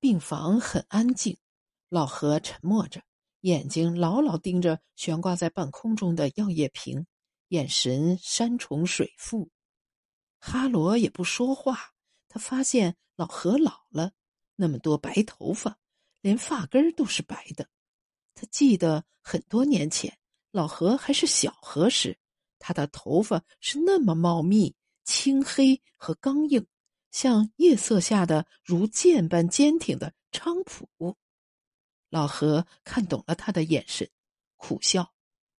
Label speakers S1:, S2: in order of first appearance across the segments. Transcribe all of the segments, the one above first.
S1: 病房很安静，老何沉默着，眼睛牢牢盯着悬挂在半空中的药液瓶，眼神山重水复。哈罗也不说话，他发现老何老了，那么多白头发，连发根都是白的。他记得很多年前，老何还是小何时，他的头发是那么茂密、青黑和刚硬。像夜色下的如剑般坚挺的菖蒲，老何看懂了他的眼神，苦笑：“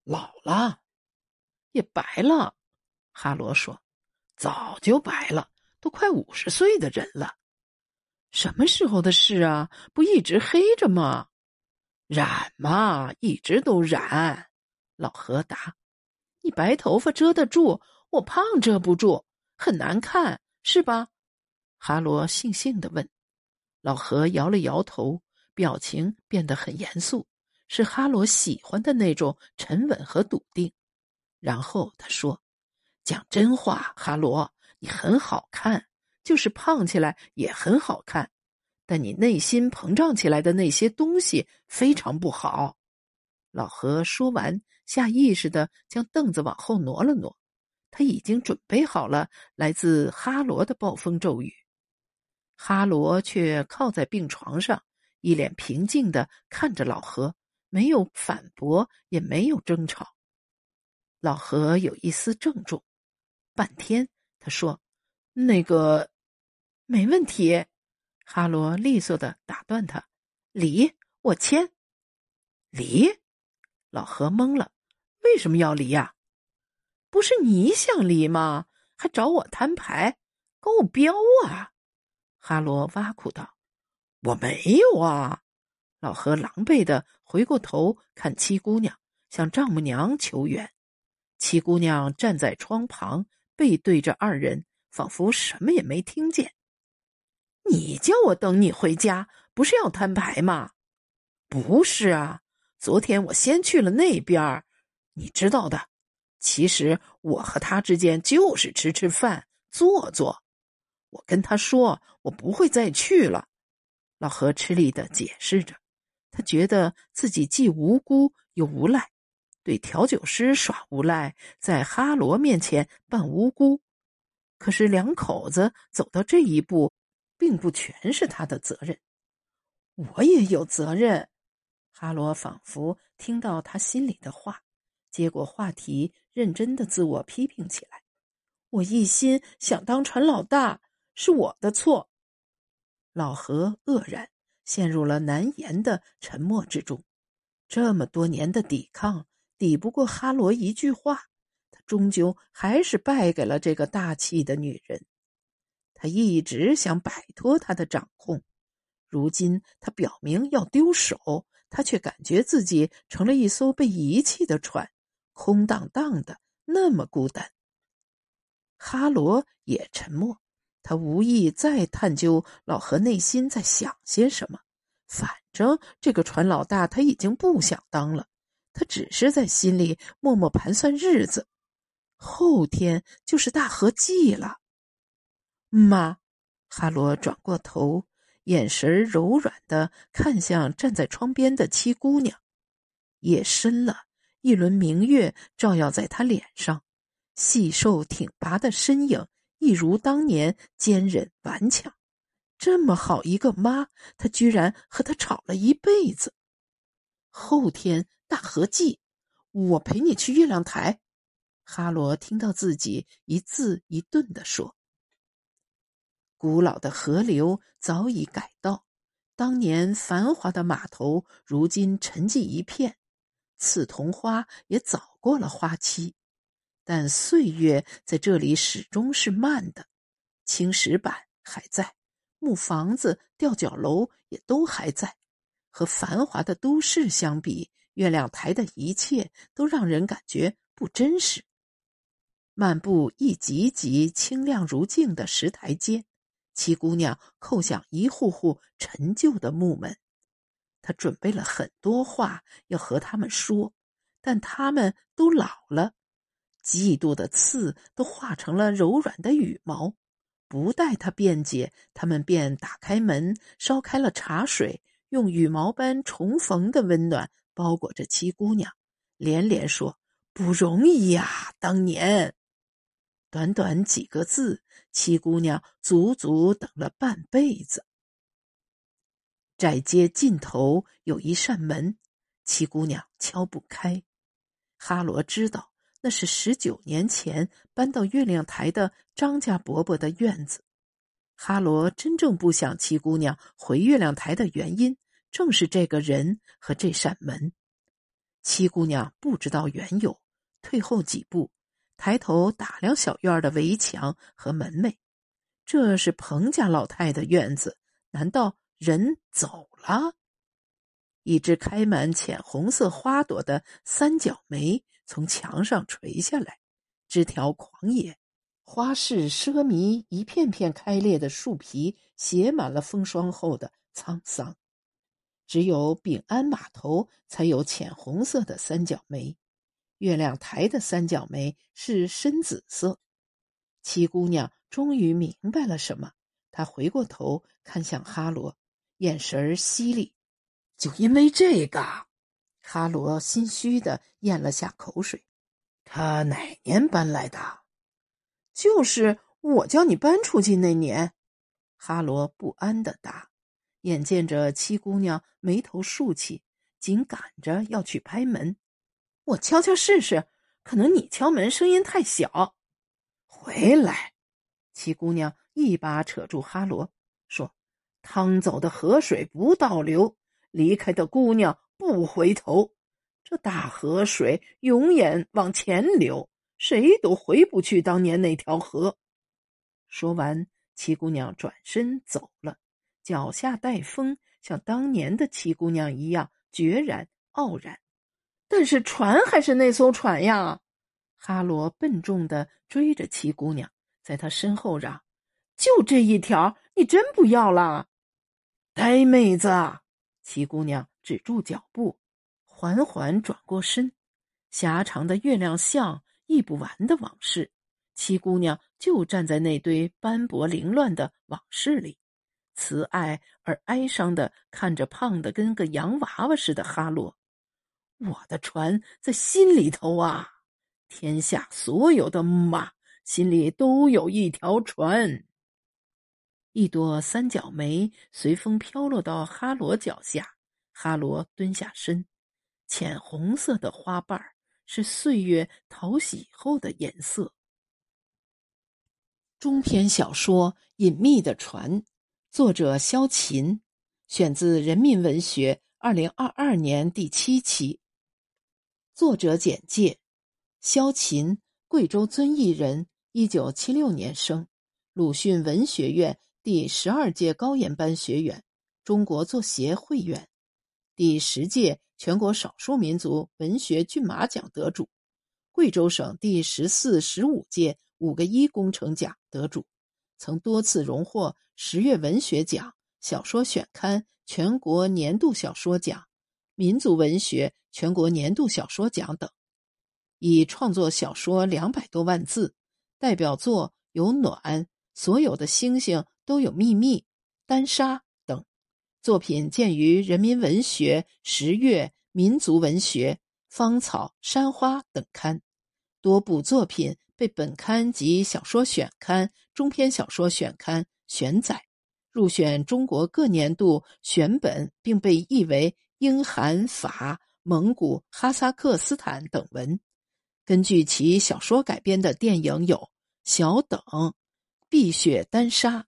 S1: 老了，
S2: 也白了。”哈罗说：“早就白了，都快五十岁的人了。
S1: 什么时候的事啊？不一直黑着吗？
S2: 染嘛，一直都染。”老何答：“
S1: 你白头发遮得住，我胖遮不住，很难看，是吧？”
S2: 哈罗悻悻的问：“
S1: 老何摇了摇头，表情变得很严肃，是哈罗喜欢的那种沉稳和笃定。然后他说：‘讲真话，哈罗，你很好看，就是胖起来也很好看，但你内心膨胀起来的那些东西非常不好。’”老何说完，下意识的将凳子往后挪了挪，他已经准备好了来自哈罗的暴风骤雨。哈罗却靠在病床上，一脸平静的看着老何，没有反驳，也没有争吵。老何有一丝郑重，半天他说：“那个，没问题。”哈罗利索的打断他：“离，我签。”
S2: 离？老何懵了：“为什么要离呀？
S1: 不是你想离吗？还找我摊牌，跟我飙啊！”哈罗挖苦道：“
S2: 我没有啊！”
S1: 老何狼狈的回过头看七姑娘，向丈母娘求援。七姑娘站在窗旁，背对着二人，仿佛什么也没听见。“你叫我等你回家，不是要摊牌吗？”“
S2: 不是啊，昨天我先去了那边儿你知道的。其实我和他之间就是吃吃饭，坐坐。”我跟他说，我不会再去了。
S1: 老何吃力的解释着，他觉得自己既无辜又无赖，对调酒师耍无赖，在哈罗面前扮无辜。可是两口子走到这一步，并不全是他的责任。我也有责任。哈罗仿佛听到他心里的话，接过话题，认真的自我批评起来。我一心想当船老大。是我的错。老何愕然，陷入了难言的沉默之中。这么多年的抵抗，抵不过哈罗一句话，他终究还是败给了这个大气的女人。他一直想摆脱她的掌控，如今他表明要丢手，他却感觉自己成了一艘被遗弃的船，空荡荡的，那么孤单。哈罗也沉默。他无意再探究老何内心在想些什么，反正这个船老大他已经不想当了，他只是在心里默默盘算日子。后天就是大合祭了。妈，哈罗转过头，眼神柔软的看向站在窗边的七姑娘。夜深了，一轮明月照耀在她脸上，细瘦挺拔的身影。一如当年坚忍顽强，这么好一个妈，她居然和他吵了一辈子。后天大合祭，我陪你去月亮台。哈罗听到自己一字一顿的说：“古老的河流早已改道，当年繁华的码头如今沉寂一片，刺桐花也早过了花期。”但岁月在这里始终是慢的，青石板还在，木房子、吊脚楼也都还在。和繁华的都市相比，月亮台的一切都让人感觉不真实。漫步一级级清亮如镜的石台阶，七姑娘叩响一户户陈旧的木门。她准备了很多话要和他们说，但他们都老了。嫉妒的刺都化成了柔软的羽毛，不待他辩解，他们便打开门，烧开了茶水，用羽毛般重逢的温暖包裹着七姑娘，连连说：“不容易呀！当年，短短几个字，七姑娘足足等了半辈子。”窄街尽头有一扇门，七姑娘敲不开。哈罗知道。那是十九年前搬到月亮台的张家伯伯的院子。哈罗真正不想七姑娘回月亮台的原因，正是这个人和这扇门。七姑娘不知道缘由，退后几步，抬头打量小院的围墙和门楣。这是彭家老太的院子，难道人走了？一只开满浅红色花朵的三角梅。从墙上垂下来，枝条狂野，花式奢靡，一片片开裂的树皮写满了风霜后的沧桑。只有丙安码头才有浅红色的三角梅，月亮台的三角梅是深紫色。七姑娘终于明白了什么，她回过头看向哈罗，眼神犀利。就因为这个。哈罗心虚的咽了下口水。他哪年搬来的？就是我叫你搬出去那年。哈罗不安的答。眼见着七姑娘眉头竖起，紧赶着要去拍门。我敲敲试试，可能你敲门声音太小。回来！七姑娘一把扯住哈罗，说：“趟走的河水不倒流，离开的姑娘。”不回头，这大河水永远往前流，谁都回不去当年那条河。说完，七姑娘转身走了，脚下带风，像当年的七姑娘一样决然傲然。但是船还是那艘船呀！哈罗笨重的追着七姑娘，在她身后嚷：“就这一条，你真不要了？”呆妹子，七姑娘。止住脚步，缓缓转过身。狭长的月亮像，忆不完的往事。七姑娘就站在那堆斑驳凌乱的往事里，慈爱而哀伤的看着胖的跟个洋娃娃似的哈罗。我的船在心里头啊！天下所有的马心里都有一条船。一朵三角梅随风飘落到哈罗脚下。哈罗蹲下身，浅红色的花瓣是岁月淘洗后的颜色。中篇小说《隐秘的船》，作者萧琴，选自《人民文学》二零二二年第七期。作者简介：萧琴，贵州遵义人，一九七六年生，鲁迅文学院第十二届高研班学员，中国作协会员。第十届全国少数民族文学骏马奖得主，贵州省第十四、十五届五个一工程奖得主，曾多次荣获十月文学奖、小说选刊全国年度小说奖、民族文学全国年度小说奖等，已创作小说两百多万字，代表作有《暖》《所有的星星都有秘密》《单杀》。作品见于《人民文学》《十月》《民族文学》《芳草》《山花》等刊，多部作品被本刊及小说选刊、中篇小说选刊选载，入选中国各年度选本，并被译为英、韩、法、蒙古、哈萨克斯坦等文。根据其小说改编的电影有《小等》《碧血丹砂》。